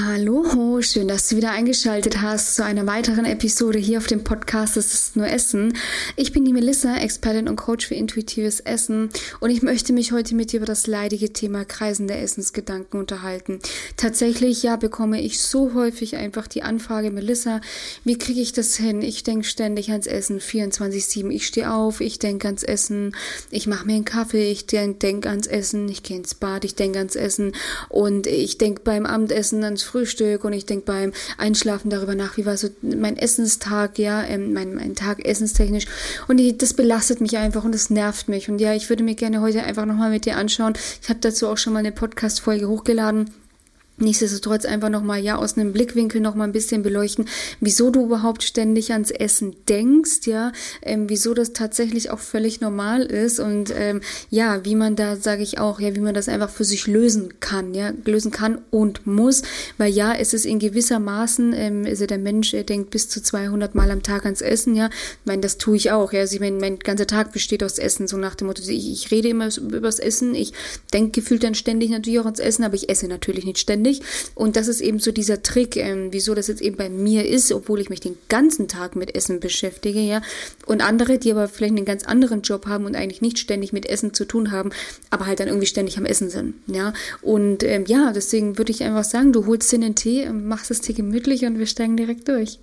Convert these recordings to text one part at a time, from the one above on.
Hallo, schön, dass du wieder eingeschaltet hast zu einer weiteren Episode hier auf dem Podcast Es ist nur Essen. Ich bin die Melissa, Expertin und Coach für intuitives Essen und ich möchte mich heute mit dir über das leidige Thema kreisende Essensgedanken unterhalten. Tatsächlich, ja, bekomme ich so häufig einfach die Anfrage, Melissa, wie kriege ich das hin? Ich denke ständig ans Essen, 24-7. Ich stehe auf, ich denke ans Essen, ich mache mir einen Kaffee, ich denke denk ans Essen, ich gehe ins Bad, ich denke ans Essen und ich denke beim Abendessen ans Frühstück und ich denke beim Einschlafen darüber nach, wie war so mein Essenstag, ja, ähm, mein, mein Tag essenstechnisch. Und ich, das belastet mich einfach und das nervt mich. Und ja, ich würde mir gerne heute einfach nochmal mit dir anschauen. Ich habe dazu auch schon mal eine Podcast-Folge hochgeladen Nichtsdestotrotz einfach nochmal, ja, aus einem Blickwinkel nochmal ein bisschen beleuchten, wieso du überhaupt ständig ans Essen denkst, ja, ähm, wieso das tatsächlich auch völlig normal ist und ähm, ja, wie man da, sage ich auch, ja, wie man das einfach für sich lösen kann, ja, lösen kann und muss, weil ja, es ist in gewisser Maßen, ähm, also der Mensch, er denkt bis zu 200 Mal am Tag ans Essen, ja, ich meine, das tue ich auch, ja, also ich meine, mein ganzer Tag besteht aus Essen, so nach dem Motto, ich, ich rede immer über das Essen, ich denke gefühlt dann ständig natürlich auch ans Essen, aber ich esse natürlich nicht ständig nicht. Und das ist eben so dieser Trick, ähm, wieso das jetzt eben bei mir ist, obwohl ich mich den ganzen Tag mit Essen beschäftige, ja. Und andere, die aber vielleicht einen ganz anderen Job haben und eigentlich nicht ständig mit Essen zu tun haben, aber halt dann irgendwie ständig am Essen sind, ja. Und ähm, ja, deswegen würde ich einfach sagen, du holst dir einen Tee, machst das Tee gemütlich und wir steigen direkt durch.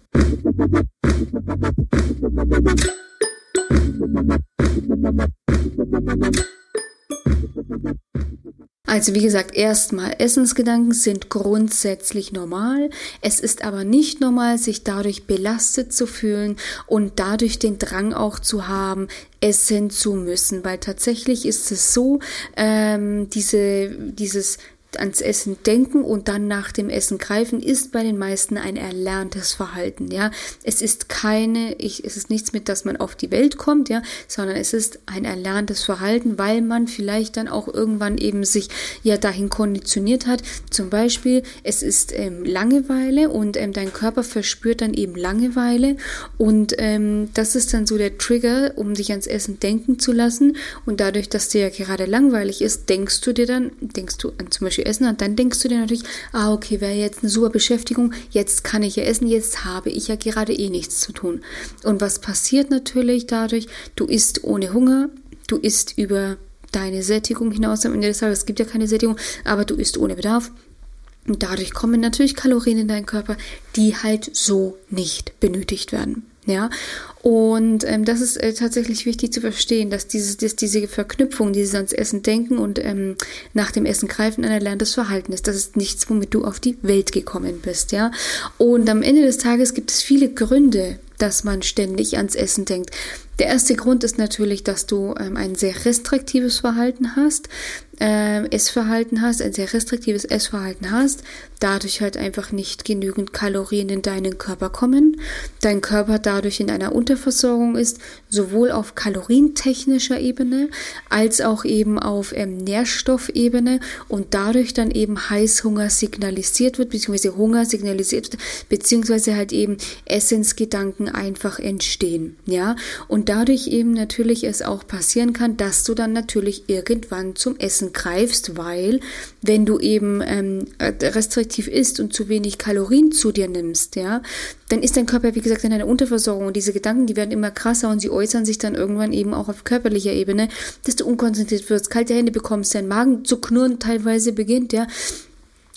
Also wie gesagt, erstmal, Essensgedanken sind grundsätzlich normal. Es ist aber nicht normal, sich dadurch belastet zu fühlen und dadurch den Drang auch zu haben, essen zu müssen. Weil tatsächlich ist es so, ähm, diese, dieses ans Essen denken und dann nach dem Essen greifen, ist bei den meisten ein erlerntes Verhalten, ja. Es ist keine, ich, es ist nichts mit, dass man auf die Welt kommt, ja, sondern es ist ein erlerntes Verhalten, weil man vielleicht dann auch irgendwann eben sich ja dahin konditioniert hat. Zum Beispiel, es ist ähm, Langeweile und ähm, dein Körper verspürt dann eben Langeweile und ähm, das ist dann so der Trigger, um sich ans Essen denken zu lassen und dadurch, dass dir ja gerade langweilig ist, denkst du dir dann, denkst du an zum Beispiel essen und dann denkst du dir natürlich, ah, okay, wäre jetzt eine super Beschäftigung, jetzt kann ich ja essen, jetzt habe ich ja gerade eh nichts zu tun. Und was passiert natürlich dadurch? Du isst ohne Hunger, du isst über deine Sättigung hinaus am Ende des Tages. Es gibt ja keine Sättigung, aber du isst ohne Bedarf. Und dadurch kommen natürlich Kalorien in deinen Körper, die halt so nicht benötigt werden. Ja, und ähm, das ist äh, tatsächlich wichtig zu verstehen, dass, dieses, dass diese Verknüpfung, dieses ans Essen denken und ähm, nach dem Essen greifen, ein erlerntes Verhalten ist. Das ist nichts, womit du auf die Welt gekommen bist, ja. Und am Ende des Tages gibt es viele Gründe, dass man ständig ans Essen denkt. Der erste Grund ist natürlich, dass du ähm, ein sehr restriktives Verhalten hast, äh, Essverhalten hast, ein sehr restriktives Essverhalten hast, dadurch halt einfach nicht genügend Kalorien in deinen Körper kommen, dein Körper dadurch in einer Unterversorgung ist, sowohl auf kalorientechnischer Ebene als auch eben auf ähm, Nährstoffebene und dadurch dann eben Heißhunger signalisiert wird, beziehungsweise Hunger signalisiert wird, beziehungsweise halt eben Essensgedanken einfach entstehen, ja, und dadurch eben natürlich es auch passieren kann, dass du dann natürlich irgendwann zum Essen greifst, weil wenn du eben ähm, restriktiv isst und zu wenig Kalorien zu dir nimmst, ja, dann ist dein Körper, wie gesagt, in einer Unterversorgung. Und diese Gedanken, die werden immer krasser und sie äußern sich dann irgendwann eben auch auf körperlicher Ebene, dass du unkonzentriert wirst, kalte Hände bekommst, dein Magen zu knurren teilweise beginnt, ja,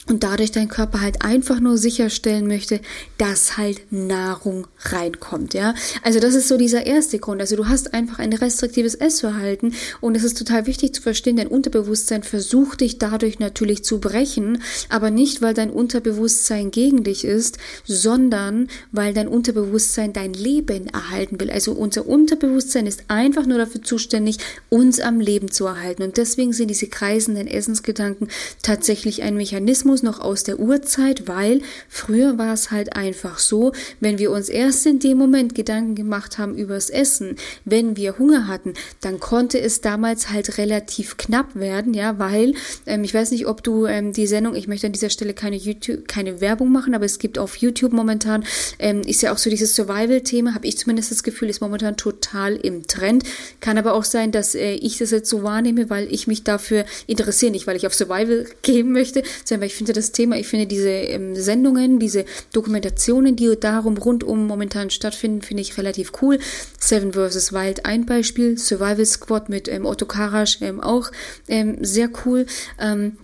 und dadurch dein Körper halt einfach nur sicherstellen möchte, dass halt Nahrung reinkommt, ja. Also das ist so dieser erste Grund. Also du hast einfach ein restriktives Essverhalten und es ist total wichtig zu verstehen, dein Unterbewusstsein versucht dich dadurch natürlich zu brechen, aber nicht, weil dein Unterbewusstsein gegen dich ist, sondern weil dein Unterbewusstsein dein Leben erhalten will. Also unser Unterbewusstsein ist einfach nur dafür zuständig, uns am Leben zu erhalten. Und deswegen sind diese kreisenden Essensgedanken tatsächlich ein Mechanismus, Mechanismus noch aus der Urzeit, weil früher war es halt einfach so, wenn wir uns erst in dem Moment Gedanken gemacht haben übers Essen, wenn wir Hunger hatten, dann konnte es damals halt relativ knapp werden, ja, weil ähm, ich weiß nicht, ob du ähm, die Sendung, ich möchte an dieser Stelle keine YouTube, keine Werbung machen, aber es gibt auf YouTube momentan ähm, ist ja auch so dieses Survival-Thema, habe ich zumindest das Gefühl, ist momentan total im Trend. Kann aber auch sein, dass äh, ich das jetzt so wahrnehme, weil ich mich dafür interessiere, nicht weil ich auf Survival gehen möchte, sondern weil ich finde das Thema, ich finde diese ähm, Sendungen, diese Dokumentationen, die darum rundum momentan stattfinden, finde ich relativ cool. Seven vs. Wild ein Beispiel, Survival Squad mit ähm, Otto Karasch ähm, auch ähm, sehr cool. Ähm,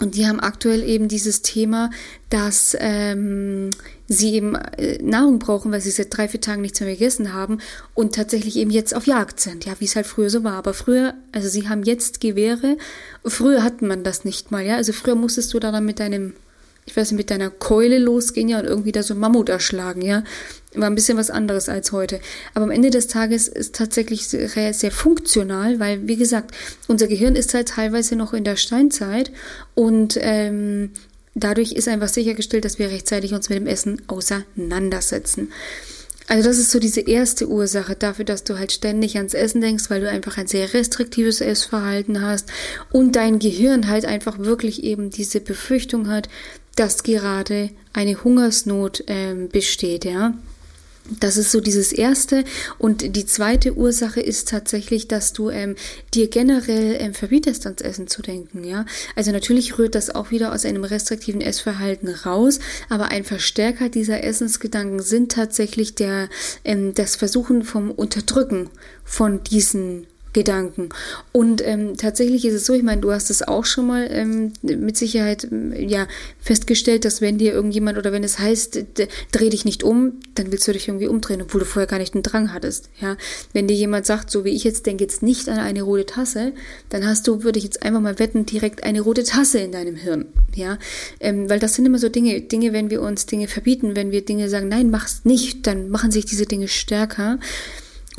und die haben aktuell eben dieses Thema, dass ähm, sie eben äh, Nahrung brauchen, weil sie seit drei, vier Tagen nichts mehr gegessen haben und tatsächlich eben jetzt auf Jagd sind, ja, wie es halt früher so war. Aber früher, also sie haben jetzt Gewehre, früher hatten man das nicht mal, ja. Also früher musstest du da dann mit deinem ich weiß nicht, mit deiner Keule losgehen ja und irgendwie da so Mammut erschlagen, ja. War ein bisschen was anderes als heute. Aber am Ende des Tages ist tatsächlich sehr, sehr funktional, weil, wie gesagt, unser Gehirn ist halt teilweise noch in der Steinzeit und ähm, dadurch ist einfach sichergestellt, dass wir rechtzeitig uns mit dem Essen auseinandersetzen. Also das ist so diese erste Ursache dafür, dass du halt ständig ans Essen denkst, weil du einfach ein sehr restriktives Essverhalten hast und dein Gehirn halt einfach wirklich eben diese Befürchtung hat, dass gerade eine Hungersnot ähm, besteht, ja. Das ist so dieses erste. Und die zweite Ursache ist tatsächlich, dass du ähm, dir generell ähm, verbietest, ans Essen zu denken. Ja, also natürlich rührt das auch wieder aus einem restriktiven Essverhalten raus, aber ein Verstärker dieser Essensgedanken sind tatsächlich der ähm, das Versuchen vom Unterdrücken von diesen Gedanken. Und ähm, tatsächlich ist es so, ich meine, du hast es auch schon mal ähm, mit Sicherheit ja festgestellt, dass wenn dir irgendjemand oder wenn es heißt, dreh dich nicht um, dann willst du dich irgendwie umdrehen, obwohl du vorher gar nicht einen Drang hattest. Ja, wenn dir jemand sagt, so wie ich jetzt denke jetzt nicht an eine rote Tasse, dann hast du, würde ich jetzt einfach mal wetten, direkt eine rote Tasse in deinem Hirn. Ja, ähm, weil das sind immer so Dinge, Dinge, wenn wir uns Dinge verbieten, wenn wir Dinge sagen, nein, mach's nicht, dann machen sich diese Dinge stärker.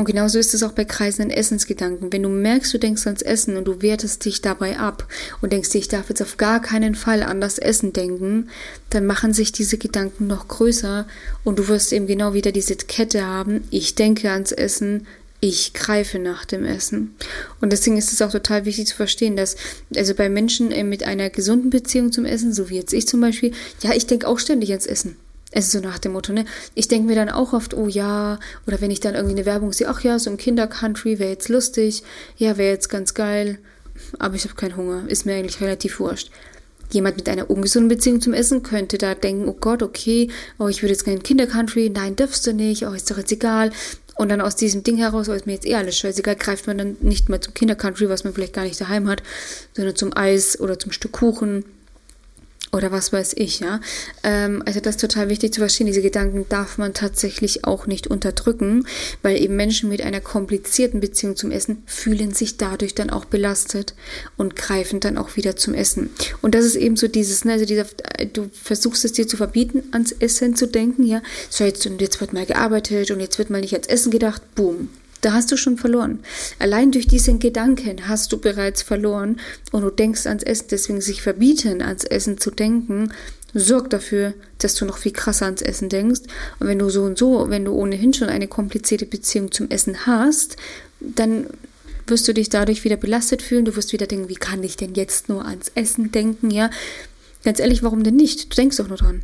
Und genauso ist es auch bei kreisenden Essensgedanken. Wenn du merkst, du denkst ans Essen und du wertest dich dabei ab und denkst ich darf jetzt auf gar keinen Fall an das Essen denken, dann machen sich diese Gedanken noch größer und du wirst eben genau wieder diese Kette haben, ich denke ans Essen, ich greife nach dem Essen. Und deswegen ist es auch total wichtig zu verstehen, dass, also bei Menschen äh, mit einer gesunden Beziehung zum Essen, so wie jetzt ich zum Beispiel, ja, ich denke auch ständig ans Essen. Es ist so nach dem Motto, ne? Ich denke mir dann auch oft, oh ja, oder wenn ich dann irgendwie eine Werbung sehe, ach ja, so ein Kindercountry wäre jetzt lustig, ja, wäre jetzt ganz geil, aber ich habe keinen Hunger, ist mir eigentlich relativ wurscht. Jemand mit einer ungesunden Beziehung zum Essen könnte da denken, oh Gott, okay, oh, ich würde jetzt keinen Kindercountry, nein, darfst du nicht, oh, ist doch jetzt egal. Und dann aus diesem Ding heraus, oh, ist mir jetzt eh alles scheißegal, greift man dann nicht mehr zum Kindercountry, was man vielleicht gar nicht daheim hat, sondern zum Eis oder zum Stück Kuchen oder was weiß ich, ja. Ähm, also das ist total wichtig zu verstehen. Diese Gedanken darf man tatsächlich auch nicht unterdrücken, weil eben Menschen mit einer komplizierten Beziehung zum Essen fühlen sich dadurch dann auch belastet und greifen dann auch wieder zum Essen. Und das ist eben so dieses, ne, also dieser, du versuchst es dir zu verbieten, ans Essen zu denken, ja. So jetzt, und jetzt wird mal gearbeitet und jetzt wird mal nicht ans Essen gedacht, boom, da hast du schon verloren. Allein durch diesen Gedanken hast du bereits verloren und du denkst ans Essen. Deswegen sich verbieten, ans Essen zu denken, sorgt dafür, dass du noch viel krasser ans Essen denkst. Und wenn du so und so, wenn du ohnehin schon eine komplizierte Beziehung zum Essen hast, dann wirst du dich dadurch wieder belastet fühlen. Du wirst wieder denken, wie kann ich denn jetzt nur ans Essen denken? Ja, ganz ehrlich, warum denn nicht? Du denkst doch nur dran.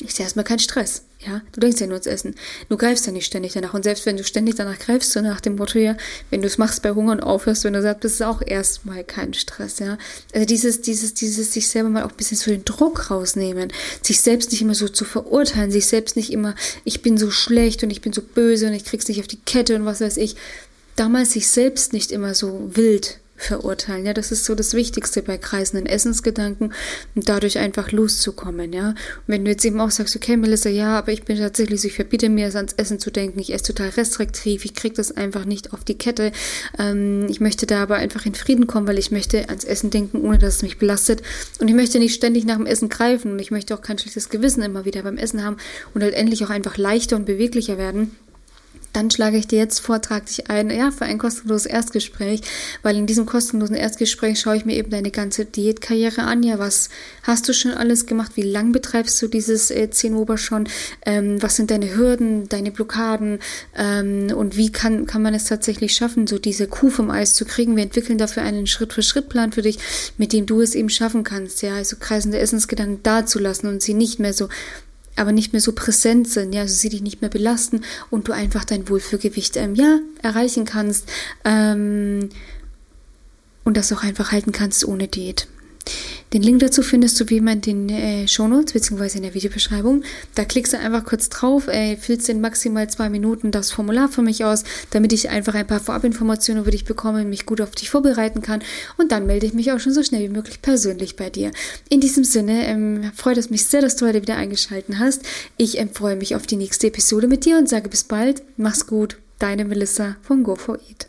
Ist ja erstmal kein Stress. Ja, du denkst ja nur ans Essen. Du greifst ja nicht ständig danach. Und selbst wenn du ständig danach greifst, so nach dem Motto, ja, wenn du es machst bei Hunger und aufhörst, wenn du sagst, das ist auch erstmal kein Stress, ja. Also dieses, dieses, dieses sich selber mal auch ein bisschen so den Druck rausnehmen, sich selbst nicht immer so zu verurteilen, sich selbst nicht immer, ich bin so schlecht und ich bin so böse und ich krieg's nicht auf die Kette und was weiß ich. Damals sich selbst nicht immer so wild verurteilen. Ja, das ist so das Wichtigste bei kreisenden Essensgedanken und dadurch einfach loszukommen. Ja, und wenn du jetzt eben auch sagst, okay, Melissa, ja, aber ich bin tatsächlich, ich verbiete mir es ans Essen zu denken, ich esse total restriktiv, ich kriege das einfach nicht auf die Kette. Ähm, ich möchte da aber einfach in Frieden kommen, weil ich möchte ans Essen denken, ohne dass es mich belastet. Und ich möchte nicht ständig nach dem Essen greifen und ich möchte auch kein schlechtes Gewissen immer wieder beim Essen haben und halt endlich auch einfach leichter und beweglicher werden dann schlage ich dir jetzt vor, trag dich ein, ja, für ein kostenloses Erstgespräch, weil in diesem kostenlosen Erstgespräch schaue ich mir eben deine ganze Diätkarriere an. Ja, was hast du schon alles gemacht? Wie lang betreibst du dieses äh, 10 Ober schon? Ähm, was sind deine Hürden, deine Blockaden? Ähm, und wie kann, kann man es tatsächlich schaffen, so diese Kuh vom Eis zu kriegen? Wir entwickeln dafür einen Schritt-für-Schritt-Plan für dich, mit dem du es eben schaffen kannst, ja, also kreisende Essensgedanken dazulassen und sie nicht mehr so aber nicht mehr so präsent sind, ja, also sie dich nicht mehr belasten und du einfach dein Wohlfühlgewicht, ähm, ja, erreichen kannst ähm, und das auch einfach halten kannst ohne Diät. Den Link dazu findest du wie immer in den äh, Shownotes bzw. in der Videobeschreibung. Da klickst du einfach kurz drauf, äh, füllst in maximal zwei Minuten das Formular für mich aus, damit ich einfach ein paar Vorabinformationen über dich bekomme mich gut auf dich vorbereiten kann. Und dann melde ich mich auch schon so schnell wie möglich persönlich bei dir. In diesem Sinne ähm, freut es mich sehr, dass du heute wieder eingeschaltet hast. Ich ähm, freue mich auf die nächste Episode mit dir und sage bis bald. Mach's gut. Deine Melissa von Go4Eat.